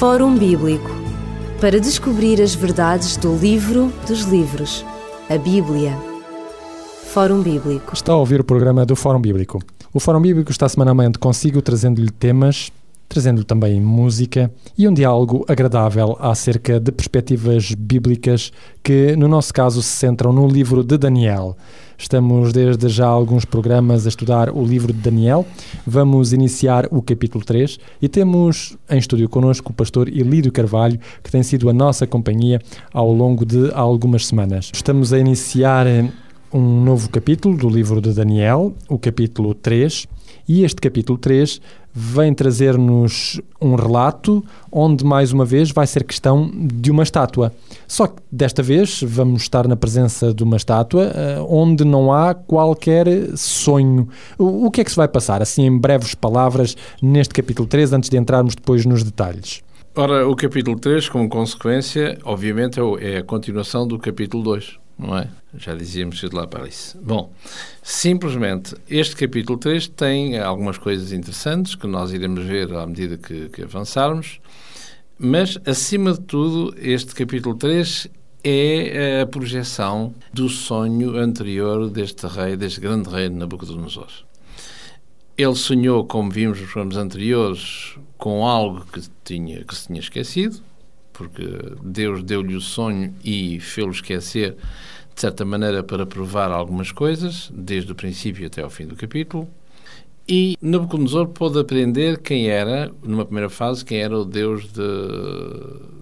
Fórum Bíblico para descobrir as verdades do livro dos livros, a Bíblia. Fórum Bíblico. Está a ouvir o programa do Fórum Bíblico. O Fórum Bíblico está semanalmente consigo trazendo-lhe temas, trazendo-lhe também música e um diálogo agradável acerca de perspectivas bíblicas que, no nosso caso, se centram no livro de Daniel. Estamos desde já alguns programas a estudar o livro de Daniel. Vamos iniciar o capítulo 3 e temos em estúdio connosco o pastor Elídio Carvalho, que tem sido a nossa companhia ao longo de algumas semanas. Estamos a iniciar um novo capítulo do livro de Daniel, o capítulo 3, e este capítulo 3 vem trazer-nos um relato onde, mais uma vez, vai ser questão de uma estátua. Só que desta vez vamos estar na presença de uma estátua uh, onde não há qualquer sonho. O, o que é que se vai passar, assim, em breves palavras, neste capítulo 3, antes de entrarmos depois nos detalhes? Ora, o capítulo 3, como consequência, obviamente é, é a continuação do capítulo 2 não é? Já dizíamos de lá para isso. Bom, simplesmente este capítulo 3 tem algumas coisas interessantes que nós iremos ver à medida que, que avançarmos, mas acima de tudo, este capítulo 3 é a projeção do sonho anterior deste rei, deste grande rei Nabucodonosor. Ele sonhou, como vimos nos programas anteriores, com algo que, tinha, que se tinha esquecido, porque Deus deu-lhe o sonho e fê-lo esquecer, de certa maneira, para provar algumas coisas, desde o princípio até ao fim do capítulo. E Nabucodonosor pôde aprender quem era, numa primeira fase, quem era o Deus de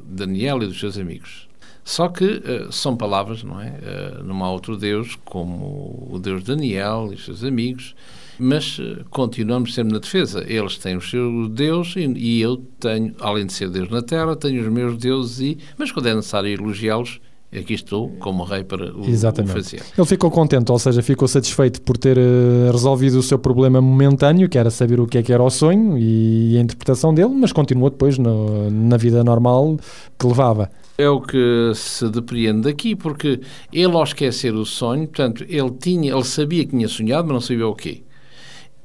Daniel e dos seus amigos. Só que uh, são palavras, não é? Uh, não há outro Deus como o Deus de Daniel e os seus amigos, mas uh, continuamos sempre na defesa. Eles têm o seu Deus e, e, eu tenho, além de ser Deus na Terra, tenho os meus deuses, e, mas quando é necessário elogiá-los, aqui estou como rei para o, Exatamente. o fazer. Ele ficou contente, ou seja, ficou satisfeito por ter uh, resolvido o seu problema momentâneo, que era saber o que é que era o sonho e a interpretação dele, mas continuou depois no, na vida normal que levava. É o que se depreende daqui, porque ele ao esquecer o sonho, portanto, ele tinha, ele sabia que tinha sonhado, mas não sabia o quê.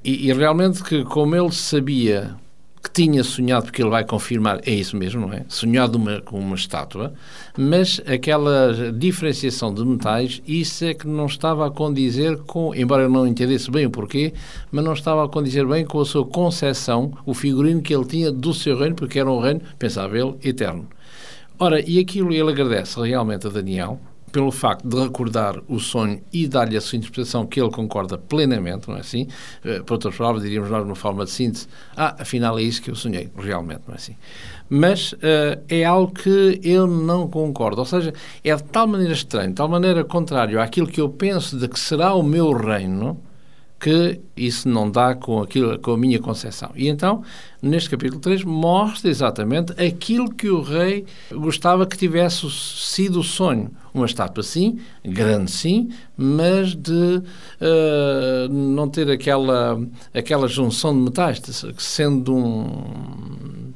E, e realmente que como ele sabia que tinha sonhado, porque ele vai confirmar, é isso mesmo, não é? Sonhado uma, com uma estátua, mas aquela diferenciação de metais, isso é que não estava a condizer com, embora ele não entendesse bem o porquê, mas não estava a condizer bem com a sua concepção, o figurino que ele tinha do seu reino, porque era um reino, pensava ele, eterno. Ora, e aquilo ele agradece realmente a Daniel, pelo facto de recordar o sonho e dar-lhe a sua interpretação que ele concorda plenamente, não é assim? Uh, por outras palavras, diríamos nós, numa forma de síntese, ah, afinal é isso que eu sonhei, realmente, não é assim? Mas uh, é algo que ele não concorda, ou seja, é de tal maneira estranho, de tal maneira contrário àquilo que eu penso de que será o meu reino, que isso não dá com, aquilo, com a minha concepção. E então, neste capítulo 3, mostra exatamente aquilo que o rei gostava que tivesse sido o sonho. Uma estátua, sim, grande, sim, mas de uh, não ter aquela, aquela junção de metais, sendo um.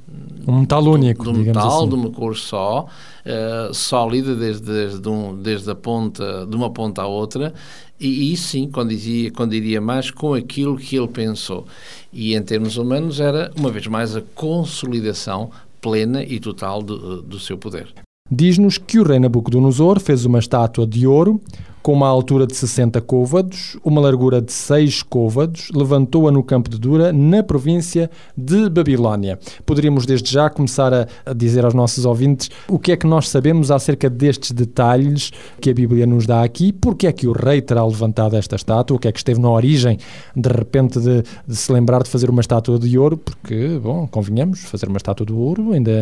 Um metal único, de, um metal, assim. de uma cor só, uh, sólida desde, desde, um, desde a ponta, de uma ponta à outra, e, e sim, condizia, condiria mais com aquilo que ele pensou. E em termos humanos era, uma vez mais, a consolidação plena e total do, do seu poder. Diz-nos que o rei Nabucodonosor fez uma estátua de ouro com uma altura de 60 côvados, uma largura de 6 côvados, levantou-a no campo de Dura, na província de Babilónia. Poderíamos desde já começar a, a, dizer aos nossos ouvintes o que é que nós sabemos acerca destes detalhes que a Bíblia nos dá aqui, porque é que o rei terá levantado esta estátua, o que é que esteve na origem, de repente, de, de se lembrar de fazer uma estátua de ouro, porque, bom, convenhamos, fazer uma estátua de ouro ainda,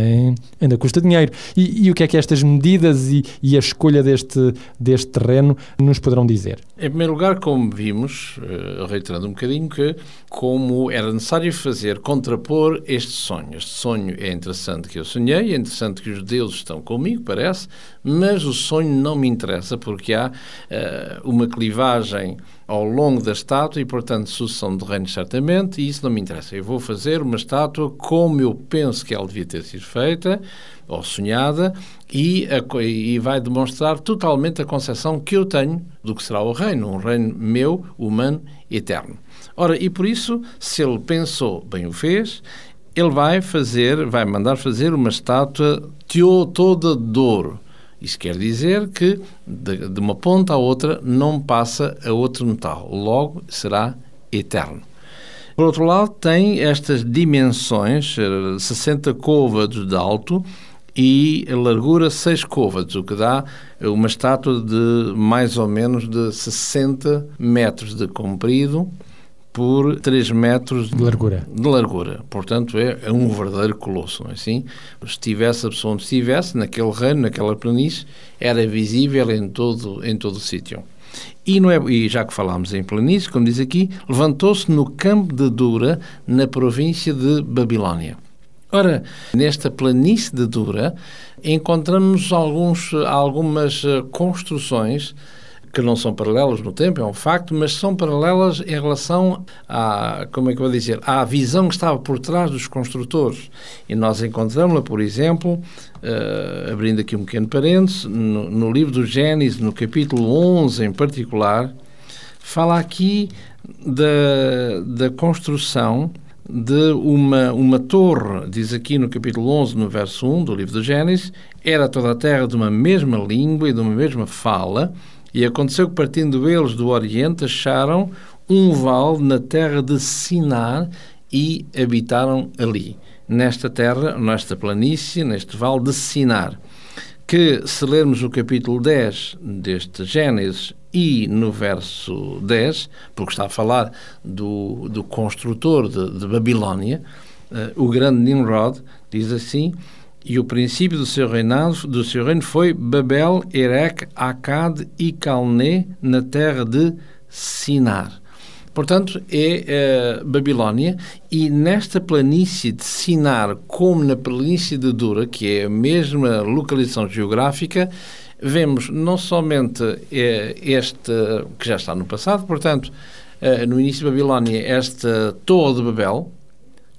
ainda custa dinheiro. E, e, o que é que estas medidas e, e a escolha deste, deste terreno nos poderão dizer? Em primeiro lugar, como vimos, uh, reiterando um bocadinho, que como era necessário fazer, contrapor este sonho. Este sonho é interessante que eu sonhei, é interessante que os deuses estão comigo, parece, mas o sonho não me interessa porque há uh, uma clivagem ao longo da estátua e, portanto, sucessão de reinos certamente, e isso não me interessa. Eu vou fazer uma estátua como eu penso que ela devia ter sido feita, ou sonhada, e, a, e vai demonstrar totalmente a concepção que eu tenho do que será o reino, um reino meu, humano, eterno. Ora, e por isso, se ele pensou, bem o fez, ele vai fazer, vai mandar fazer uma estátua toda de ouro. Isso quer dizer que de, de uma ponta à outra não passa a outro metal. Logo, será eterno. Por outro lado, tem estas dimensões, 60 côvados de alto e largura 6 côvados, o que dá uma estátua de mais ou menos de 60 metros de comprido por 3 metros de largura. De largura. Portanto, é, é um verdadeiro colosso, não é assim? Se estivesse a pessoa onde estivesse, naquele reino, naquela planície, era visível em todo, em todo o sítio. E, não é, e já que falámos em planície, como diz aqui, levantou-se no campo de Dura, na província de Babilónia. Ora, nesta planície de Dura, encontramos alguns, algumas eh, construções que não são paralelas no tempo, é um facto, mas são paralelas em relação à, como é que eu vou dizer, à visão que estava por trás dos construtores. E nós encontramos-la, por exemplo, uh, abrindo aqui um pequeno parênteses, no, no livro do Gênesis, no capítulo 11 em particular, fala aqui da, da construção de uma, uma torre, diz aqui no capítulo 11, no verso 1 do livro do Gênesis, era toda a terra de uma mesma língua e de uma mesma fala, e aconteceu que, partindo eles do Oriente, acharam um vale na terra de Sinar e habitaram ali, nesta terra, nesta planície, neste vale de Sinar. Que, se lermos o capítulo 10 deste Gênesis e no verso 10, porque está a falar do, do construtor de, de Babilónia, uh, o grande Nimrod, diz assim: e o princípio do seu reinado, do seu reino foi Babel, Erech, Akkad e Calné na terra de Sinar. Portanto, é uh, Babilónia, e nesta planície de Sinar, como na planície de Dura, que é a mesma localização geográfica, vemos não somente uh, este, que já está no passado, portanto, uh, no início de Babilónia, esta Torre de Babel,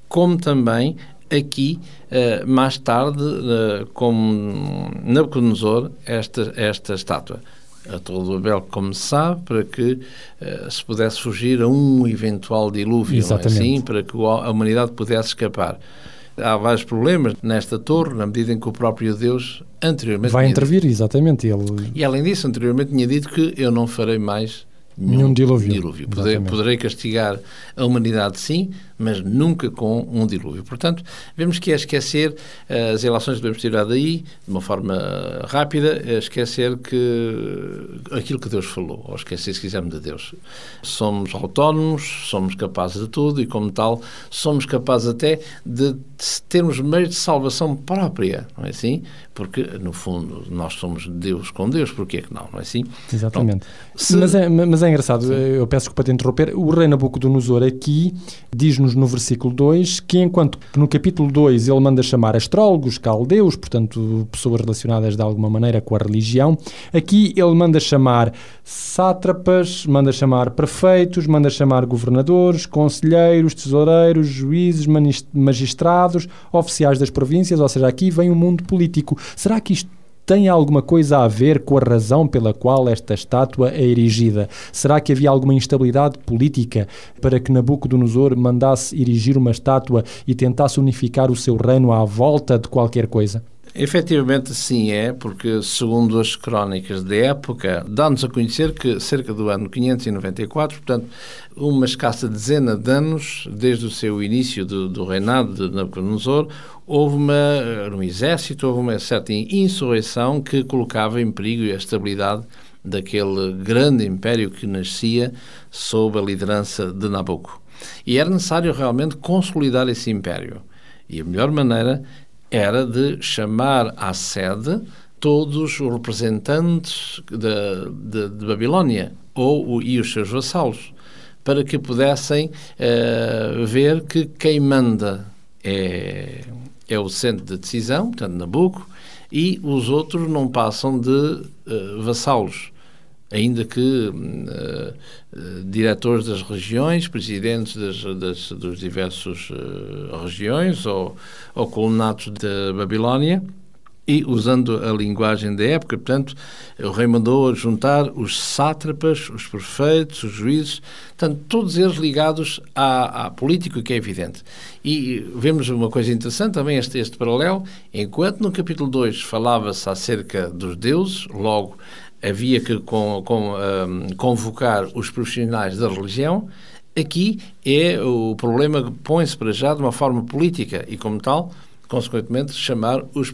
como também aqui, uh, mais tarde, uh, como Nabucodonosor, esta, esta estátua. A Torre de Babel, como se sabe, para que uh, se pudesse fugir a um eventual dilúvio, é assim, para que a humanidade pudesse escapar. Há vários problemas nesta torre, na medida em que o próprio Deus anteriormente. Vai intervir, dito, exatamente. Ele... E além disso, anteriormente tinha dito que eu não farei mais nenhum, nenhum dilúvio. dilúvio. Poderei, poderei, castigar a humanidade, sim, mas nunca com um dilúvio. Portanto, vemos que é esquecer uh, as relações que devemos tirar daí, de uma forma rápida, é esquecer que aquilo que Deus falou, ou esquecer, se quisermos, de Deus. Somos autónomos, somos capazes de tudo e, como tal, somos capazes até de, de termos meios de salvação própria, não é assim? Porque, no fundo, nós somos Deus com Deus, porque é que não, não é assim? Exatamente. se... mas, é, mas é engraçado, Sim. eu peço desculpa te interromper, o rei Nabucodonosor aqui diz-nos no versículo 2 que, enquanto no capítulo 2 ele manda chamar astrólogos, caldeus, portanto, pessoas relacionadas de alguma maneira com a religião, aqui ele manda chamar sátrapas, manda chamar prefeitos, manda chamar governadores, conselheiros, tesoureiros, juízes, magistrados, oficiais das províncias, ou seja, aqui vem o mundo político. Será que isto tem alguma coisa a ver com a razão pela qual esta estátua é erigida? Será que havia alguma instabilidade política para que Nabucodonosor mandasse erigir uma estátua e tentasse unificar o seu reino à volta de qualquer coisa? Efetivamente, sim, é, porque, segundo as crónicas da época, dá-nos a conhecer que, cerca do ano 594, portanto, uma escassa dezena de anos, desde o seu início do, do reinado de Nabucodonosor, houve uma, um exército, houve uma certa insurreição que colocava em perigo a estabilidade daquele grande império que nascia sob a liderança de Nabucco. E era necessário realmente consolidar esse império. E a melhor maneira era de chamar à sede todos os representantes de, de, de Babilónia ou, e os seus vassalos, para que pudessem uh, ver que quem manda é, é o centro de decisão, portanto, Nabucco, e os outros não passam de uh, vassalos ainda que uh, uh, diretores das regiões, presidentes das, das dos diversos uh, regiões ou, ou colonatos da Babilónia, E, usando a linguagem da época, portanto, o rei mandou juntar os sátrapas, os prefeitos, os juízes, portanto, todos eles ligados à, à política, que é evidente. E vemos uma coisa interessante também, este, este paralelo, enquanto no capítulo 2 falava-se acerca dos deuses, logo havia que com, com, um, convocar os profissionais da religião, aqui é o problema que põe-se para já de uma forma política e, como tal, consequentemente, chamar os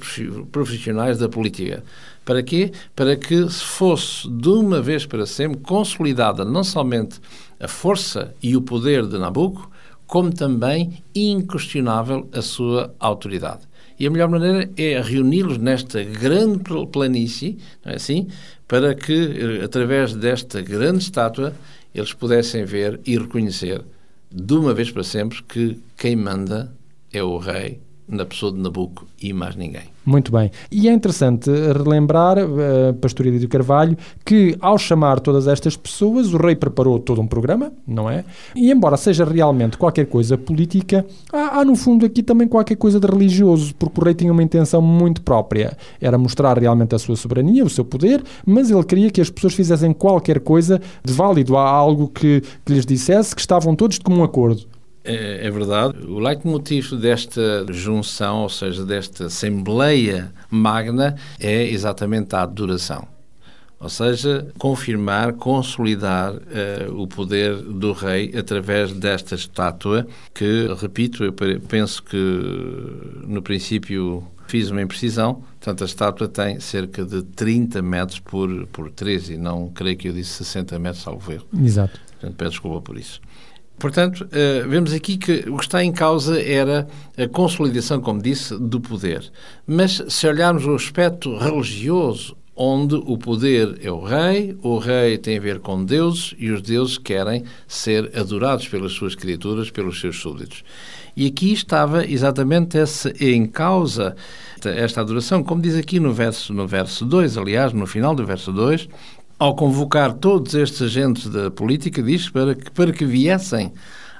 profissionais da política. Para quê? Para que se fosse, de uma vez para sempre, consolidada não somente a força e o poder de Nabucco, como também inquestionável a sua autoridade. E a melhor maneira é reuni-los nesta grande planície, não é assim? Para que, através desta grande estátua, eles pudessem ver e reconhecer, de uma vez para sempre, que quem manda é o rei na pessoa de Nabucco e mais ninguém. Muito bem. E é interessante relembrar, uh, Pastor Edito Carvalho, que ao chamar todas estas pessoas, o rei preparou todo um programa, não é? E embora seja realmente qualquer coisa política, há, há no fundo aqui também qualquer coisa de religioso, porque o rei tinha uma intenção muito própria. Era mostrar realmente a sua soberania, o seu poder, mas ele queria que as pessoas fizessem qualquer coisa de válido, há algo que, que lhes dissesse que estavam todos de comum acordo. É, é, verdade. O leitmotiv desta junção, ou seja, desta Assembleia Magna, é exatamente a adoração. Ou seja, confirmar, consolidar uh, o poder do rei através desta estátua, que, repito, eu penso que no princípio fiz uma imprecisão, portanto a estátua tem cerca de 30 metros por, por 13 e não creio que eu disse 60 metros, salvo erro. Exato. Portanto, peço desculpa por isso. Portanto, uh, vemos aqui que o que está em causa era a consolidação, como disse, do poder. Mas se olharmos o aspecto religioso, onde o poder é o rei, o rei tem a ver com deuses e os deuses querem ser adorados pelas suas criaturas, pelos seus súditos. E aqui estava exatamente essa em causa esta adoração, como diz aqui no verso no verso 2, aliás, no final do verso 2, ao convocar todos estes agentes da política, diz para que, para que viessem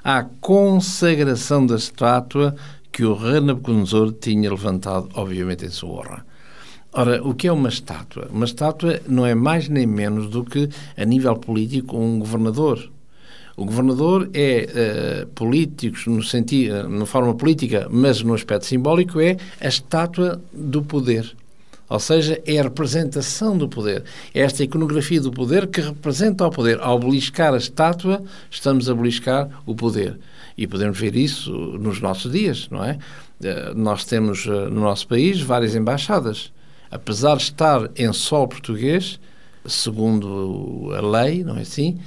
à consagração da estátua que o rei Nabucodonosor tinha levantado, obviamente, em sua honra. Ora, o que é uma estátua? Uma estátua não é mais nem menos do que, a nível político, um governador. O governador é uh, político no sentido, na forma política, mas no aspecto simbólico é a estátua do poder. Ou seja, é a representação do poder. É esta iconografia do poder que representa o poder. Ao beliscar a estátua, estamos a beliscar o poder. E podemos ver isso nos nossos dias, não é? Eh, nós temos eh, no nosso país várias embaixadas. Apesar de estar em solo português, segundo a lei, não é assim?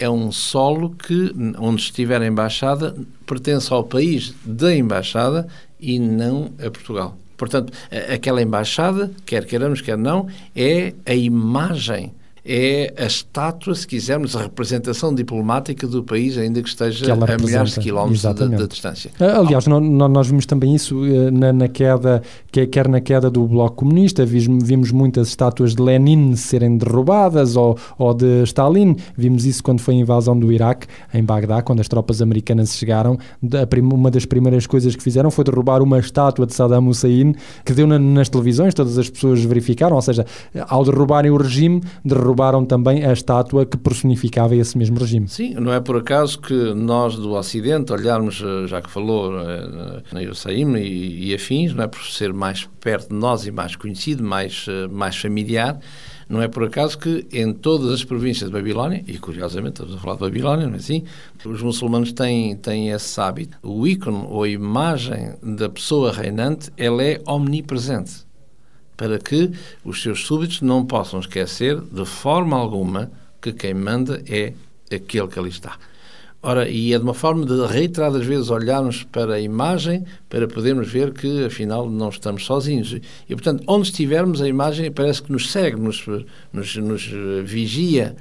É um solo que, onde estiver a embaixada, pertence ao país da embaixada e não a Portugal. Portanto, aquela embaixada, quer queiramos, quer não, é a imagem é a estátua, se quisermos, a representação diplomática do país, ainda que esteja que a milhares de quilómetros de, de, distância. Ah, aliás, nós, nós vimos também isso eh, na, na, queda, quer na queda do Bloco Comunista, vimos, vimos muitas estátuas de Lenin serem derrubadas ou, ou de Stalin. Vimos isso quando foi a invasão do Iraque, em Bagdá, quando as tropas americanas chegaram. Uma das primeiras coisas que fizeram foi derrubar uma estátua de Saddam Hussein, que deu na, nas televisões, todas as pessoas verificaram, ou seja, ao derrubarem o regime, derrubaram derrubaram também a estátua que personificava esse mesmo regime. Sim, não é por acaso que nós do Ocidente olharmos, eh, já que falou eh, na Iossaim e, e afins, não é por ser mais perto de nós e mais conhecido, mais, eh, mais familiar, não é por acaso que em todas as províncias de Babilónia, e curiosamente estamos a falar de Babilónia, não é assim? Os muçulmanos têm, têm esse hábito. O ícone ou a imagem da pessoa reinante, ela é omnipresente para que os seus súbitos não possam esquecer de forma alguma que quem manda é aquele que ali está. Ora, e é de uma forma de reiteradas vezes olharmos para a imagem para podermos ver que, afinal, não estamos sozinhos. E, portanto, onde estivermos, a imagem parece que nos segue, nos, nos, nos vigia.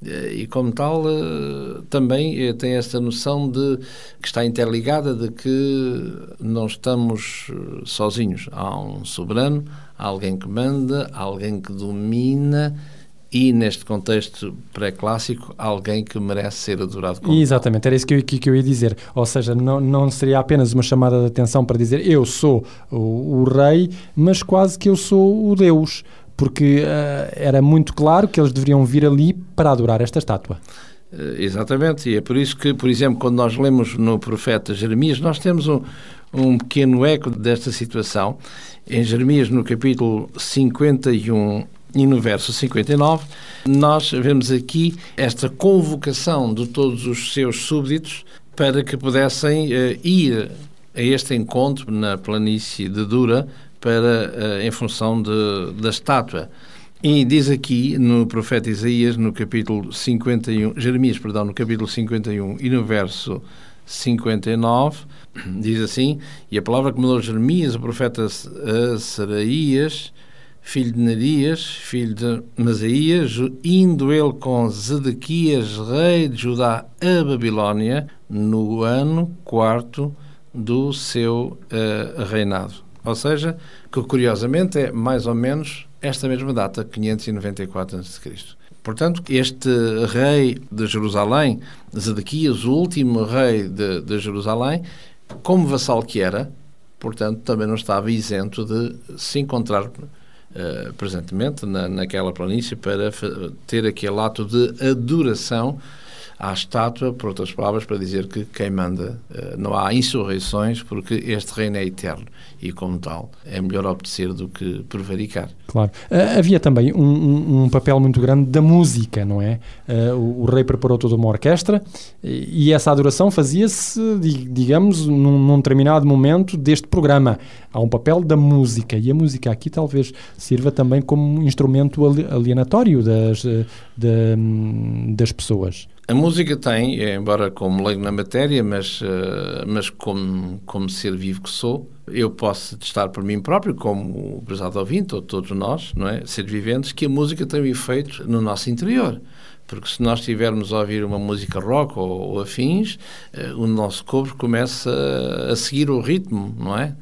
E, como tal, eh, também eh, tem esta noção de que está interligada de que não estamos eh, sozinhos. Há um soberano, alguém que manda, alguém que domina e, neste contexto pré-clássico, alguém que merece ser adorado como Exatamente, era isso que eu, que, que eu ia dizer. Ou seja, não, não seria apenas uma chamada de atenção para dizer eu sou o, o rei, mas quase que eu sou o Deus, porque uh, era muito claro que eles deveriam vir ali para adorar esta estátua. Uh, exatamente, e é por isso que, por exemplo, quando nós lemos no profeta Jeremias, nós temos um, um pequeno eco desta situação. Em Jeremias, no capítulo 51 e no verso 59, nós vemos aqui esta convocação de todos os seus súbditos para que pudessem uh, ir a este encontro na planície de Dura para, uh, em função de, da estátua. E diz aqui no profeta Isaías, no capítulo 51, Jeremias, perdão, no capítulo 51 e no verso 59, diz assim: E a palavra que mandou Jeremias, o profeta Saraías, filho de Narias, filho de Masaías, indo ele com Zedequias, rei de Judá, a Babilónia, no ano quarto do seu uh, reinado. Ou seja, que curiosamente é mais ou menos esta mesma data, 594 a.C. Portanto, este rei de Jerusalém, Zedequias, o último rei de, de Jerusalém, como vassal que era, portanto, também não estava isento de se encontrar uh, presentemente na, naquela planície para ter aquele ato de adoração à estátua, por outras palavras, para dizer que quem manda uh, não há insurreições, porque este reino é eterno e, como tal, é melhor obedecer do que prevaricar. Claro. Uh, havia também um, um, um, papel muito grande da música, não é? Uh, o, rei preparou toda uma orquestra e, essa adoração fazia-se, digamos, num, num, determinado momento deste programa. Há um papel da música e a música aqui talvez sirva também como instrumento alienatório das, de, das pessoas. A música tem, embora como leigo na matéria, mas, uh, mas como, como ser vivo que sou, eu posso testar por mim próprio, como o prezado ouvinte, ou todos nós, não é? Seres viventes, que a música tem um efeito no nosso interior. Porque se nós estivermos a ouvir uma música rock ou, ou afins, uh, o nosso corpo começa a seguir o ritmo, não é?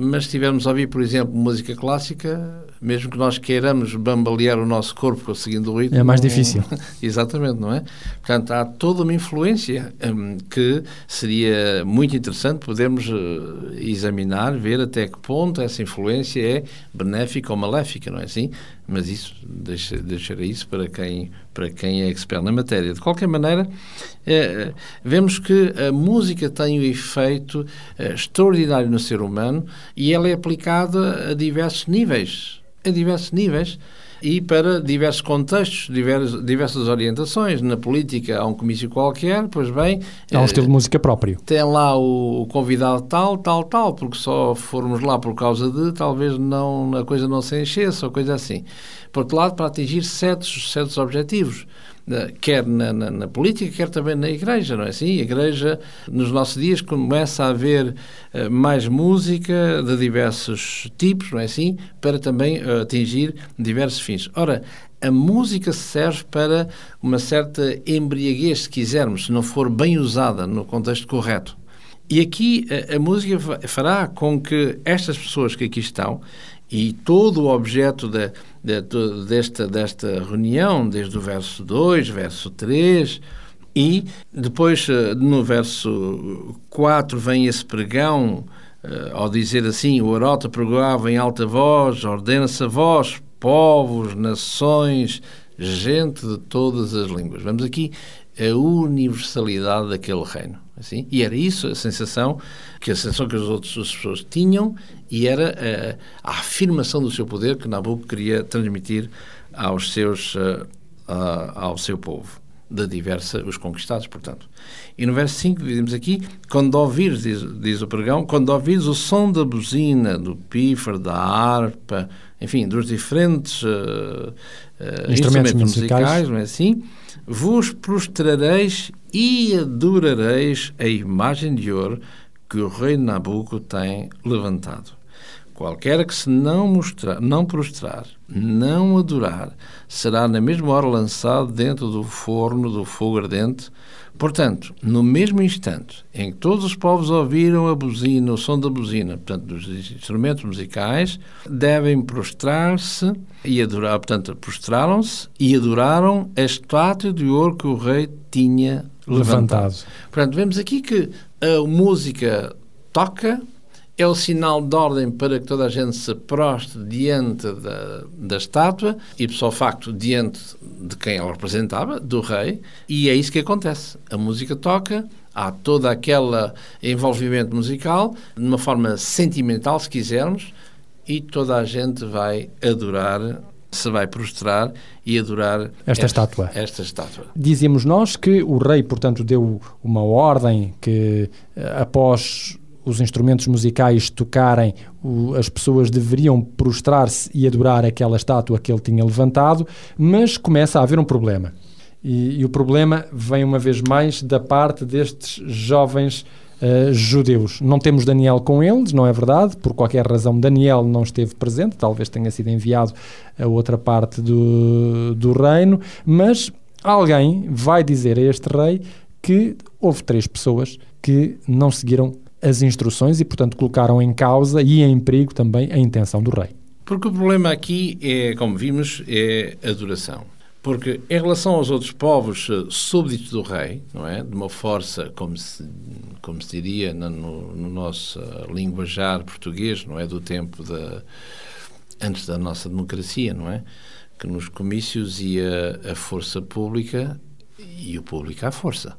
Mas se estivermos a ouvir, por exemplo, música clássica, mesmo que nós queiramos bambalear o nosso corpo seguindo o ritmo... É mais difícil. Exatamente, não é? Portanto, há toda uma influência um, que seria muito interessante podermos uh, examinar, ver até que ponto essa influência é benéfica ou maléfica, não é assim? Mas isso, deixa, deixarei isso para quem, para quem é expert na matéria. De qualquer maneira, eh, vemos que a música tem um efeito eh, extraordinário no ser humano e ela é aplicada a diversos níveis. A diversos níveis e para diversos contextos, diversos, diversas orientações. Na política há um comício qualquer, pois bem... Há um estilo de música próprio. Tem lá o, o, convidado tal, tal, tal, porque só formos lá por causa de, talvez não, a coisa não se enchesse ou coisa assim. Por outro lado, para atingir certos, certos objetivos quer na, na, na, política, quer também na igreja, não é assim? A igreja, nos nossos dias, começa a haver uh, mais música de diversos tipos, não é assim? Para também uh, atingir diversos fins. Ora, a música serve para uma certa embriaguez, se quisermos, se não for bem usada no contexto correto. E aqui a, a música fará com que estas pessoas que aqui estão e todo o objeto de, de, de, desta, desta reunião, desde o verso 2, verso 3, e depois eh, no verso 4 vem esse pregão, eh, ao dizer assim: o Arota pregava em alta voz, ordena-se a vós, povos, nações, gente de todas as línguas. Vemos aqui a universalidade daquele reino. Assim? E era isso a sensação que a sensação que as outras pessoas tinham e era a, eh, a afirmação do seu poder que Nabucco queria transmitir aos seus, uh, uh, ao seu povo de diversa, os conquistados, portanto. E no verso 5 dizemos aqui, quando ouvires, diz, diz, o pregão, quando ouvires o som da buzina, do pífaro, da harpa, enfim, dos diferentes uh, instrumentos, instrumentos musicais, musicais, não é assim? Vos prostrareis e adorareis a imagem de ouro que o rei Nabucco tem levantado. Qualquer que se não mostrar, não prostrar, não adorar, será na mesma hora lançado dentro do forno do fogo ardente. Portanto, no mesmo instante em que todos os povos ouviram a buzina, o som da buzina, portanto, dos instrumentos musicais, devem prostrar-se e adorar, portanto, prostraram-se e adoraram a estátua de ouro que o rei tinha levantado. levantado. Portanto, vemos aqui que a música toca, é o sinal de ordem para que toda a gente se proste diante da, da estátua e, só facto, diante de quem ela representava, do rei, e é isso que acontece. A música toca, há todo aquele envolvimento musical, de uma forma sentimental, se quisermos, e toda a gente vai adorar se vai prostrar e adorar esta, esta, estátua. Esta estátua. Dizíamos nós que o rei, portanto, deu uma ordem que eh, após os instrumentos musicais tocarem, o, as pessoas deveriam prostrar-se e adorar aquela estátua que ele tinha levantado, mas começa a haver um problema. E, e o problema vem uma vez mais da parte destes jovens uh, judeus. Não temos Daniel com eles, não é verdade? Por qualquer razão, Daniel não esteve presente, talvez tenha sido enviado a outra parte do, do reino, mas alguém vai dizer a este rei que houve três pessoas que não seguiram as instruções e, portanto, colocaram em causa e em perigo também a intenção do rei. Porque o problema aqui é, como vimos, é a adoração. Porque em relação aos outros povos eh, súbditos do rei, não é? De uma força, como se, como se diria no, no nosso linguajar português, não é? Do tempo da, antes da nossa democracia, não é? Que nos comícios ia a força pública e o público à força.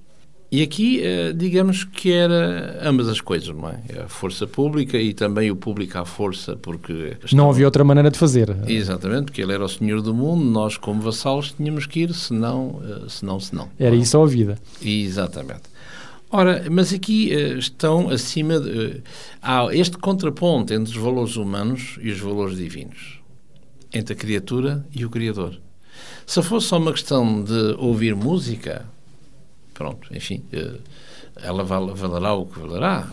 E aqui, eh, digamos que era ambas as coisas, não é? A força pública e também o público à força, porque... Não havia outra maneira de fazer. Exatamente, porque ele era o senhor do mundo, nós como vassalos tínhamos que ir, senão, eh, senão, senão. Era isso a vida. Exatamente. Ora, mas aqui eh, estão acima... De, há este contraponto entre os valores humanos e os valores divinos. Entre a criatura e o Criador. Se fosse só uma questão de ouvir música pronto, enfim, eh, ela valerá o que valerá.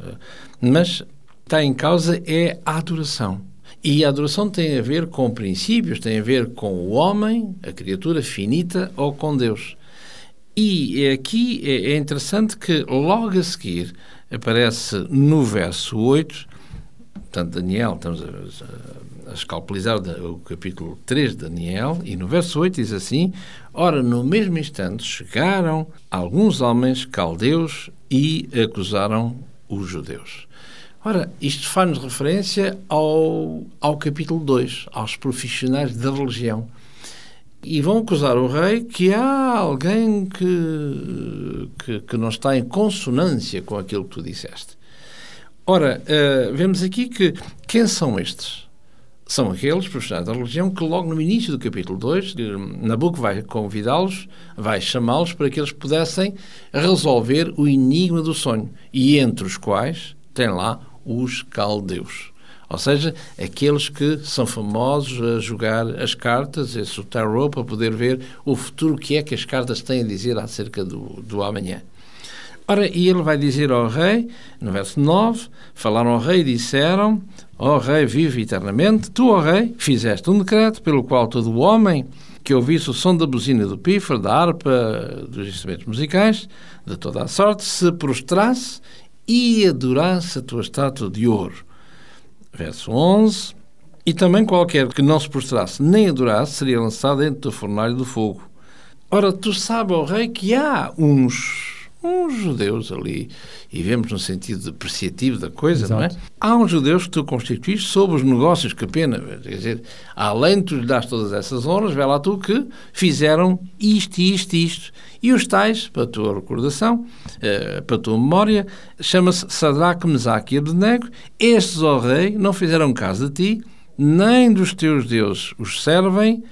Eh, mas está em causa é a adoração. E a adoração tem a ver com princípios, tem a ver com o homem, a criatura finita, ou com Deus. E aqui é, é interessante que logo a seguir aparece no verso 8, portanto, Daniel, estamos a, a escalpelizar o capítulo 3 de Daniel, e no verso 8 diz assim: Ora, no mesmo instante chegaram alguns homens caldeus e acusaram os judeus. Ora, isto faz-nos referência ao, ao capítulo 2, aos profissionais da religião. E vão acusar o rei que há alguém que, que, que não está em consonância com aquilo que tu disseste. Ora, uh, vemos aqui que quem são estes? São aqueles profissionais da religião que logo no início do capítulo 2, Nabucco vai convidá-los, vai chamá-los para que eles pudessem resolver o enigma do sonho, e entre os quais tem lá os caldeus. Ou seja, aqueles que são famosos a jogar as cartas, esse tarot, para poder ver o futuro, que é que as cartas têm a dizer acerca do, do amanhã. Ora, e ele vai dizer ao rei, no verso 9, falaram ao rei e disseram, ó rei, vive eternamente, tu, ó rei, fizeste um decreto pelo qual todo homem que ouvisse o som da buzina do pífaro, da harpa, dos instrumentos musicais, de toda a sorte, se prostrasse e adorasse a tua estátua de ouro. Verso 11, e também qualquer que não se prostrasse nem adorasse seria lançado dentro do fornalho do fogo. Ora, tu sabes, ó rei, que há uns uns judeus ali, e vemos no sentido depreciativo da coisa, Exato. não é? Há uns judeus que tu constituíste sob os negócios que pena, quer dizer, além de tu lhe das todas essas honras, vê lá tu que fizeram isto, isto, isto. E os tais, para a tua recordação, eh, para a tua memória, chama-se Sadraque, Mesaque e Abednego. Estes, ó rei, não fizeram caso de ti, nem dos teus deuses os servem,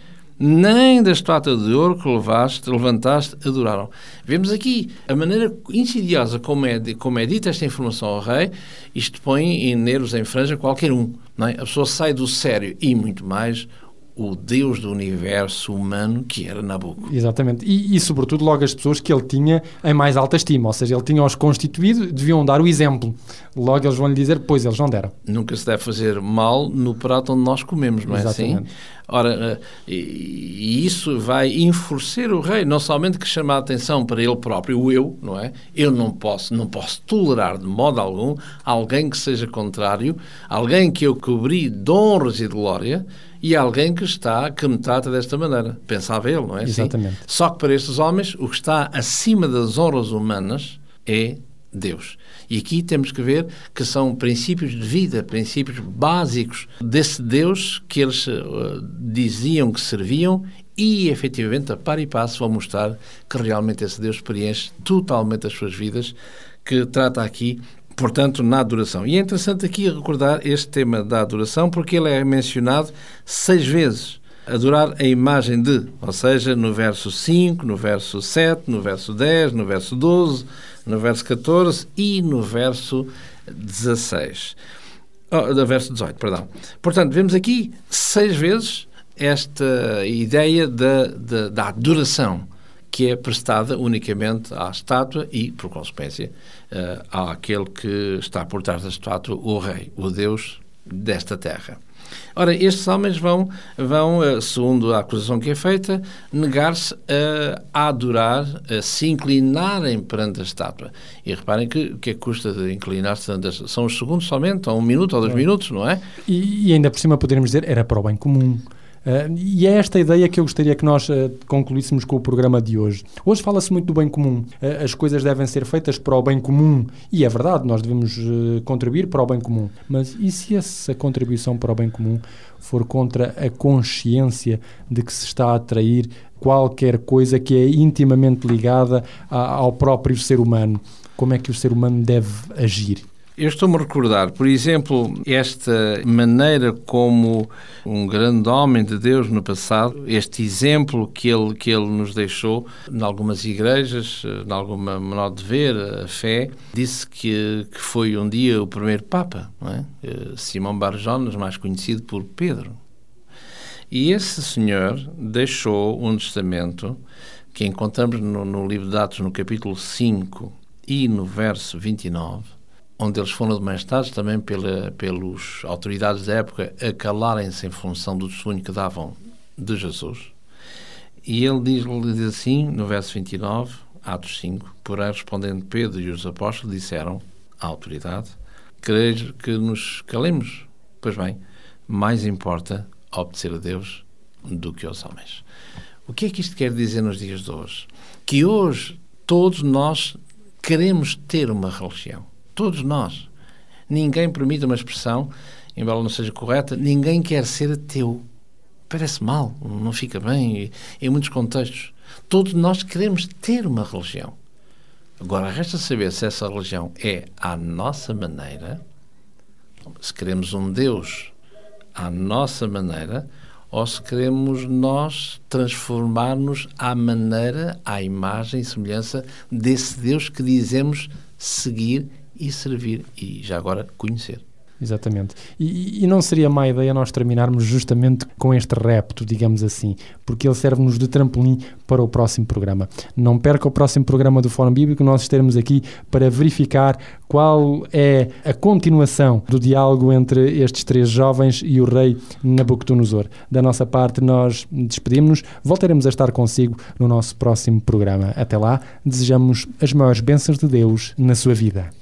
nem da estátua de ouro que levaste, levantaste, adoraram. Vemos aqui a maneira insidiosa como é, como é dita esta informação ao rei, isto põe em nervos em franja qualquer um. Não é? A pessoa sai do sério e muito mais o Deus do universo humano que era Nabucco. Exatamente. E, e, sobretudo, logo as pessoas que ele tinha em mais alta estima, ou seja, ele tinha-os constituído, deviam dar o exemplo. Logo eles vão lhe dizer, pois eles não deram. Nunca se deve fazer mal no prato onde nós comemos, não é assim? Exatamente. assim? Ora, eh, e isso vai enfurecer o rei, não somente que chama a atenção para ele próprio, o eu, não é? Eu não posso, não posso tolerar de modo algum alguém que seja contrário, alguém que eu cobri de honras e de glória, e alguém que está, que me trata desta maneira. Pensava ele, não é? Assim? Exatamente. Só que para estes homens, o que está acima das honras humanas é Deus. E aqui temos que ver que são princípios de vida, princípios básicos desse Deus que eles uh, diziam que serviam e, efetivamente, a par e passo vão mostrar que realmente esse Deus preenche totalmente as suas vidas, que trata aqui portanto, na adoração. E é interessante aqui recordar este tema da adoração, porque ele é mencionado seis vezes. Adorar a imagem de, ou seja, no verso 5, no verso 7, no verso 10, no verso 12, no verso 14 e no verso 16. Oh, no verso 18, perdão. Portanto, vemos aqui seis vezes esta ideia da, da, da adoração que é prestada unicamente à estátua e, por consequência, uh, àquele que está por trás da estátua, o rei, o Deus desta terra. Ora, estes homens vão, vão eh, segundo a acusação que é feita, negar-se a, adorar, a se inclinarem perante a estátua. E reparem que o que é que custa de inclinar-se São os segundos somente, ou um minuto, ou dois é. minutos, não é? E, e ainda por cima poderíamos dizer, era para o bem comum. Uh, e é esta ideia que eu gostaria que nós uh, concluíssemos com o programa de hoje. Hoje fala-se muito do bem comum. Uh, as coisas devem ser feitas para o bem comum. E é verdade, nós devemos contribuir para o bem comum. Mas e se essa contribuição para o bem comum for contra a consciência de que se está a atrair qualquer coisa que é intimamente ligada a, ao próprio ser humano? Como é que o ser humano deve agir? Eu estou-me a recordar, por exemplo, esta maneira como um grande homem de Deus no passado, este exemplo que ele, que ele nos deixou, em algumas igrejas, em alguma modo de ver a fé, disse que, que foi um dia o primeiro Papa, é? Eh, Simão Barjonas, mais conhecido por Pedro. E esse senhor deixou um testamento que encontramos no, no livro de Atos, no capítulo 5 e no verso 29, onde eles foram demonstrados também pela, pelas autoridades da época a calarem-se em função do testemunho que davam de Jesus. E ele diz, diz assim, no verso 29, Atos 5, porém respondendo Pedro e os apóstolos disseram à autoridade, quereis que nos calemos? Pois bem, mais importa obedecer a Deus do que aos homens. O que é que isto quer dizer nos dias de hoje? Que hoje todos nós queremos ter uma religião. Todos nós. Ninguém permite uma expressão, embora não seja correta, ninguém quer ser ateu. Parece mal, não fica bem em muitos contextos. Todos nós queremos ter uma religião. Agora, resta saber se essa religião é à nossa maneira, se queremos um Deus à nossa maneira, ou se queremos nós transformar-nos à maneira, à imagem e semelhança desse Deus que dizemos seguir e servir e já agora conhecer. Exatamente. E, e, não seria má ideia nós terminarmos justamente com este repto, digamos assim, porque ele serve-nos de trampolim para o próximo programa. Não perca o próximo programa do Fórum Bíblico, nós estaremos aqui para verificar qual é a continuação do diálogo entre estes três jovens e o rei Nabucodonosor. Da nossa parte, nós despedimos-nos, voltaremos a estar consigo no nosso próximo programa. Até lá, desejamos as maiores bênçãos de Deus na sua vida.